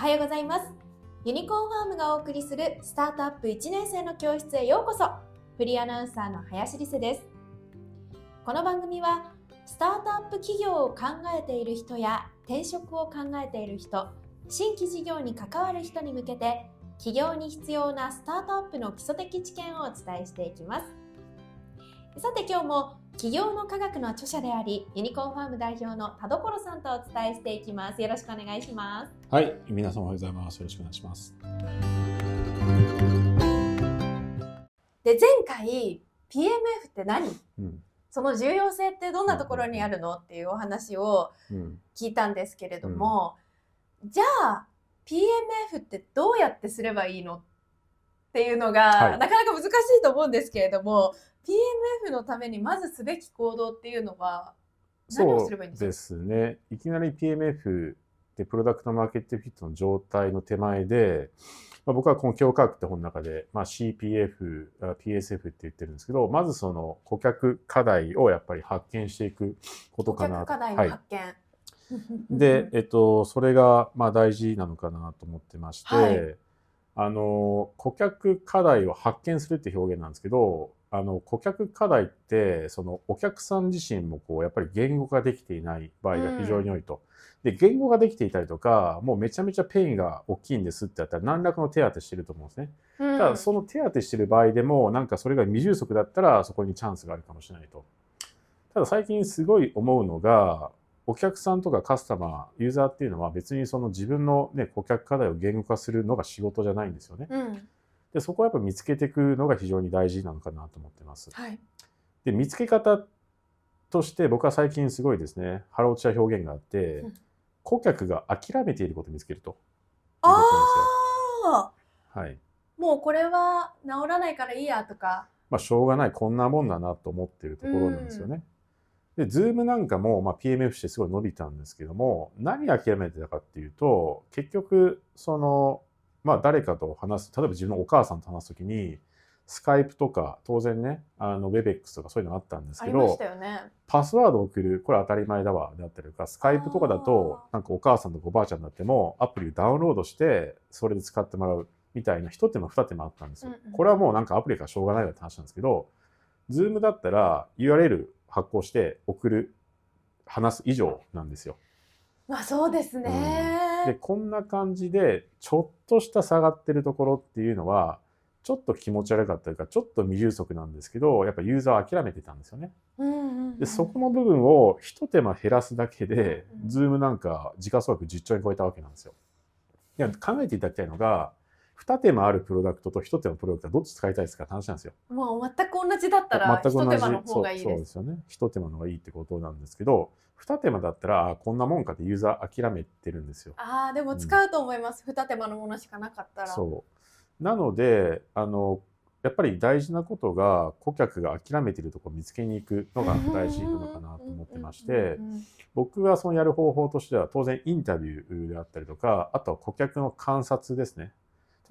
はようございます。ユニコーンファームがお送りするスタートアップ1年生の教室へようこそ。フリーアナウンサーの林理瀬です。この番組はスタートアップ企業を考えている人や転職を考えている人新規事業に関わる人に向けて企業に必要なスタートアップの基礎的知見をお伝えしていきます。さて今日も企業の科学の著者でありユニコーンファーム代表の田所さんとお伝えしていきます。よろしくお願いします。はい皆さんおはようございます。よろしくお願いします。で前回 PMF って何、うん。その重要性ってどんなところにあるのっていうお話を聞いたんですけれども、うん、じゃあ PMF ってどうやってすればいいの？っていうのが、はい、なかなか難しいと思うんですけれども PMF のためにまずすべき行動っていうのは何をすればいいんですか？ですねいきなり PMF でプロダクトマーケットフィットの状態の手前でまあ、僕はこの強化学って本の中で、まあ、CPF、PSF って言ってるんですけど、まずその顧客課題をやっぱり発見していくことかな。顧客課題の発見。は い で、えっと、それがまあ大事なのかなと思ってまして、はい、あの顧客課題を発見するって表現なんですけどあの顧客課題ってそのお客さん自身もこうやっぱり言語化できていない場合が非常に多いと。で、言語化できていたりとか、もうめちゃめちゃペインが大きいんですってやったら何らかの手当てしてると思うんですね。うん、ただ、その手当てしてる場合でも、なんかそれが未充足だったらそこにチャンスがあるかもしれないと。ただ最近すごい思うのが、お客さんとかカスタマー、ユーザーっていうのは別にその自分のね、顧客課題を言語化するのが仕事じゃないんですよね。うん、で、そこはやっぱ見つけていくのが非常に大事なのかなと思ってます。はい、で、見つけ方として僕は最近すごいですね、腹落ちは表現があって、うん顧客が諦めていることを見つけると。ああ、はい、もうこれは治らないからいいやとか。まあ、しょうがない、こんなもんだなと思っているところなんですよね。で、ズームなんかも、まあ、PMF してすごい伸びたんですけども、何諦めてたかっていうと、結局、その、まあ、誰かと話す、例えば自分のお母さんと話すときに、スカイプとか、当然ね、あの、WebEx とかそういうのあったんですけど、ね、パスワードを送る、これ当たり前だわ、であったりとか、スカイプとかだと、なんかお母さんとかおばあちゃんになっても、アプリをダウンロードして、それで使ってもらうみたいな、一手間二手間あったんですよ。うんうん、これはもうなんかアプリからしょうがないよって話なんですけど、ズームだったら URL 発行して送る、話す以上なんですよ。まあそうですね、うん、で、こんな感じで、ちょっとした下がってるところっていうのは、ちょっと気持ち悪かったりか、ちょっと未充足なんですけど、やっぱユーザーは諦めてたんですよね。でそこの部分を一手間減らすだけで、ズームなんか時価総額10兆円超えたわけなんですよ。いや考えていただきたいのが、二手間あるプロダクトと一手間プロダクトはどっち使いたいですかって話なんですよ。もう全く同じだったら、全く同じの方がいいですそうですよね。一手間の方がいいってことなんですけど、二手間だったら、こんなもんかってユーザー諦めてるんですよ。ああ、でも使うと思います。二、うん、手間のものしかなかったら。そう。なので、あの、やっぱり大事なことが顧客が諦めているところを見つけに行くのが大事なのかなと思ってまして僕がそのやる方法としては当然インタビューであったりとかあとは顧客の観察ですね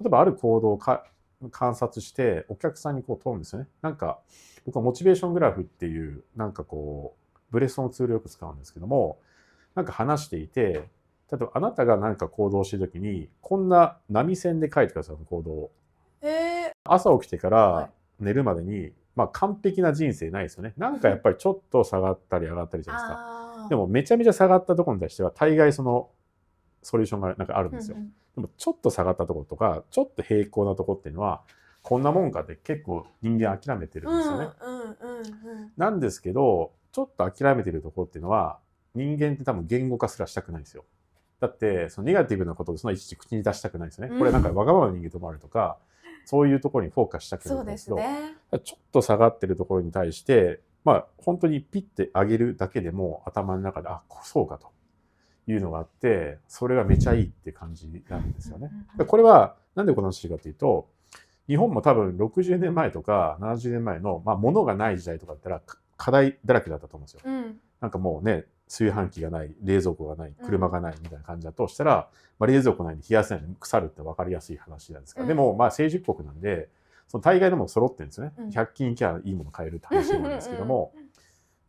例えばある行動を観察してお客さんにこう問うんですよねなんか僕はモチベーショングラフっていうなんかこうブレストのツールをよく使うんですけどもなんか話していて例えばあなたが何か行動してるときに、こんな波線で書いてください、行動を。えー、朝起きてから寝るまでに、まあ完璧な人生ないですよね。なんかやっぱりちょっと下がったり上がったりじゃないですか。でもめちゃめちゃ下がったところに対しては、大概そのソリューションがなんかあるんですよ。うんうん、でもちょっと下がったところとか、ちょっと平行なところっていうのは、こんなもんかって結構人間諦めてるんですよね。なんですけど、ちょっと諦めてるところっていうのは、人間って多分言語化すらしたくないんですよ。だって、そのネガティブなことでそのいちいち口に出したくないですよね。これなんかわがままな人間ともあるとか、そういうところにフォーカスしたくないんですけど、ね、ちょっと下がってるところに対して、まあ本当にピッて上げるだけでも頭の中で、あ、そうかというのがあって、それがめちゃいいって感じなんですよね。これはなんでこの話かというと、日本も多分60年前とか70年前の、まあ、物がない時代とかだったら課題だらけだったと思うんですよ。うん、なんかもうね、炊飯器がない、冷蔵庫がない、車がないみたいな感じだとしたら、まあ、冷蔵庫ないに冷やせないの腐るって分かりやすい話なんですが、うん、でも、まあ、成熟国なんで、その大概のも揃ってるんですよね。うん、100均行きゃいいもの買えるって話なんですけども、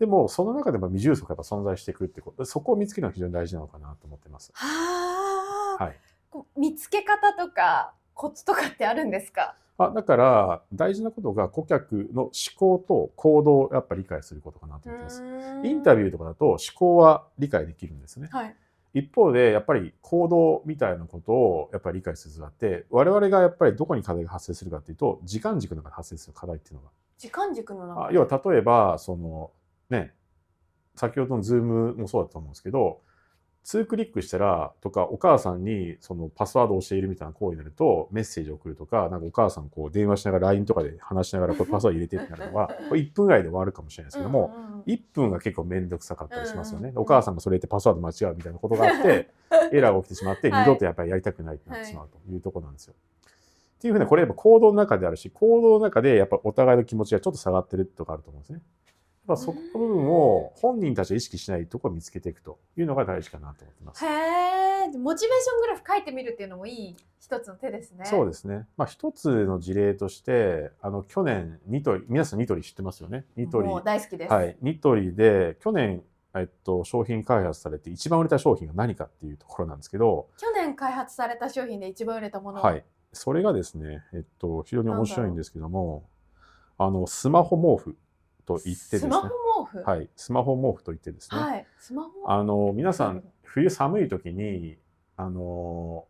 でも、その中でも未充足がやっぱ存在してくるってこと、そこを見つけるのが非常に大事なのかなと思ってます。ははい。見つけ方とかコツとかってあるんですか？あだから大事なことが顧客の思考と行動をやっぱ理解することかなと思ってます。インタビューとかだと思考は理解できるんですね。はい、一方でやっぱり行動みたいなことをやっぱり理解する必要があって我々がやっぱりどこに課題が発生するかっていうと時間軸の中で発生する課題っていうのが。時間軸の中要は例えばそのね先ほどのズームもそうだと思うんですけど2クリックしたらとかお母さんにそのパスワードを教えるみたいな行為になるとメッセージを送るとかなんかお母さんこう電話しながら LINE とかで話しながらこれパスワード入れてってなるのはこれ1分ぐらいで終わるかもしれないですけども1分が結構面倒くさかったりしますよね。お母さんがそれってパスワード間違うみたいなことがあって エラーが起きてしまって二度とやっぱりやりたくないってなってしまうというところなんですよ。っていうふうなこれやっぱ行動の中であるし行動の中でやっぱお互いの気持ちがちょっと下がってるとかあると思うんですね。ぱそこの部分を本人たちは意識しないところを見つけていくというのが大事かなと思ってます。へえ、モチベーショングラフ書いてみるっていうのもいい一つの手ですね。そうですね。まあ一つの事例として、あの去年ニトリ、皆さんニトリ知ってますよね？ニトリ。大好きです。はい。ニトリで去年えっと、商品開発されて一番売れた商品が何かっていうところなんですけど去年開発された商品で一番売れたものは？いそれがですね、えっと、非常に面白いんですけどもあのスマホ毛布と言ってですね。スマホ毛布？はい。スマホ毛布と言ってですね。はい。スマホあの、皆さん、冬寒い時に、あの、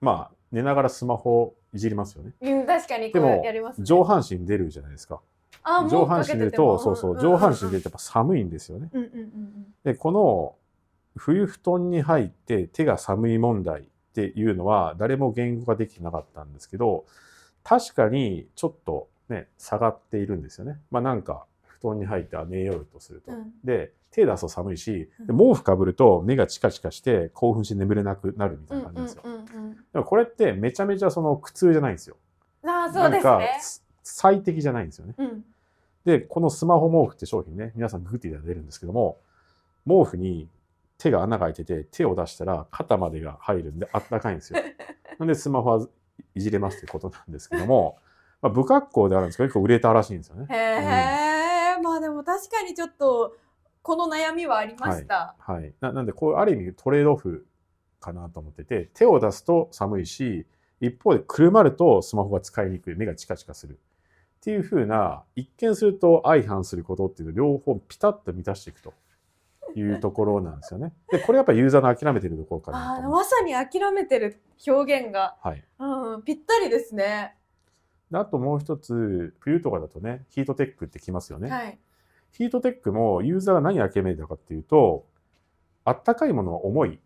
まあ、寝ながらスマホいじりますよね。うん、確かにでも、上半身出るじゃないですか。上半身出ると、そうそう、上半身出るとやっぱ寒いんですよね。で、この冬布団に入って手が寒い問題っていうのは誰も言語化できてなかったんですけど、確かにちょっとね、下がっているんですよね。まあなんか、布団に入って寝ようとすると。うん、で、手出すと寒いし、毛布かぶると目がチカチカして興奮して眠れなくなるみたいな感じですよ。でもこれってめちゃめちゃその苦痛じゃないんですよ。ああ、そうですね。最適じゃないんですよね。うん、で、このスマホ毛布って商品ね、皆さんググっていただ出るんですけども、毛布に手が穴が開いてて、手を出したら肩までが入るんであったかいんですよ。なんでスマホはいじれますってことなんですけども、まあ、不格好であるんですけど、結構売れたらしいんですよね。へえ、うん、まあでも確かにちょっと、この悩みはありました。はい。はい、ななんで、こう、ある意味トレードオフかなと思ってて、手を出すと寒いし、一方でくるまるとスマホが使いにくい、目がチカチカする。っていうふうな、一見すると相反することっていうのを両方ピタッと満たしていくと。いうところなんですよね。で、これやっぱりユーザーの諦めてるところかなあまさに諦めてる表現が、はいうん、ぴったりですね。あともう一つ、冬とかだとね、ヒートテックってきますよね。はい、ヒートテックもユーザーが何諦めたかっていうと、あったかいものは重いって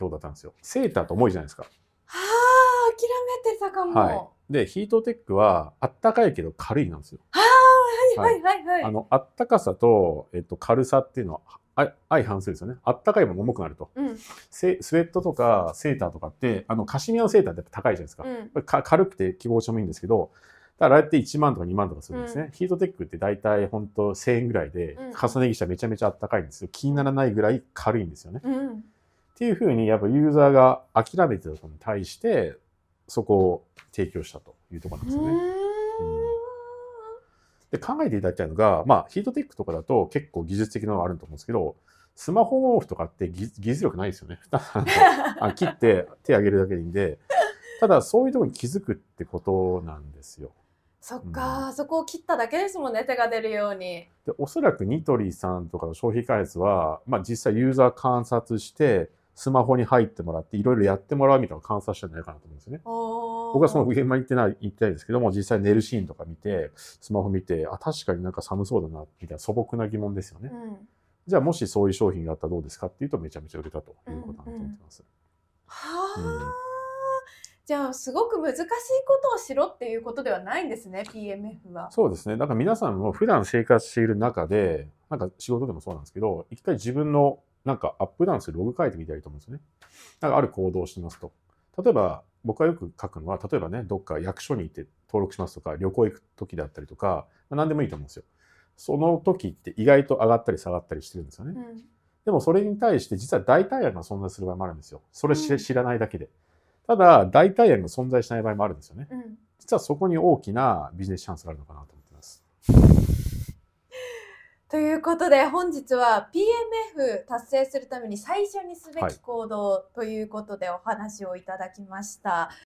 ことだったんですよ。セーターと重いじゃないですか。はあ、諦めてたかも。はい。で、ヒートテックはあったかいけど軽いなんですよ。はあ、はいはいはいはい。あの、あったかさと、えっと、軽さっていうのは相反するんですよね。あったかいもの重くなると、うん、スウェットとかセーターとかって、あの、カシミヤのセーターって高いじゃないですか。うん、か軽くて希望してもいいんですけど、だからあれって1万とか2万とかするんですね。うん、ヒートテックって大体本当1000円ぐらいで、重ね着したらめちゃめちゃあったかいんですよ。気にならないぐらい軽いんですよね。っていうふうに、やっぱユーザーが諦めてたことに対して、そこを提供したというところなんですよね。で、考えていただきたいのが、まあ、ヒートテックとかだと結構技術的なのがあると思うんですけど、スマホ毛布とかって技術力ないですよね。あ 切って手上げるだけでいいんで、ただそういうところに気づくってことなんですよ。そっか、うん、そこを切っただけですもんね、手が出るように。でおそらくニトリさんとかの商品開発は、まあ実際ユーザー観察して、スマホに入ってもらっていろいろやってもらうみたいな観察したんじゃないかなと思うんですよね。僕はその現場に行ってない、行ってないですけども、実際寝るシーンとか見て、スマホ見て、あ、確かになんか寒そうだな、みたいな素朴な疑問ですよね。うん、じゃあもしそういう商品があったらどうですかっていうとめちゃめちゃ売れたということだと思ってます。はあ、うん、じゃあすごく難しいことをしろっていうことではないんですね、PMF は。そうですね。だから皆さんも普段生活している中で、なんか仕事でもそうなんですけど、一回自分のなんかアップダウンするログ書いてみたらいいと思うんですよね。なんかある行動をしますと。例えば僕がよく書くのは、例えばね、どっか役所に行って登録しますとか、旅行行く時だったりとか、まあ、何でもいいと思うんですよ。その時って意外と上がったり下がったりしてるんですよね。うん、でもそれに対して実は代替案が存在する場合もあるんですよ。それ知らないだけで。ただ、代替案が存在しない場合もあるんですよね。うん、実はそこに大きなビジネスチャンスがあるのかなと思ってます。ということで本日は PMF 達成するために最初にすべき行動ということでお話をいただきました。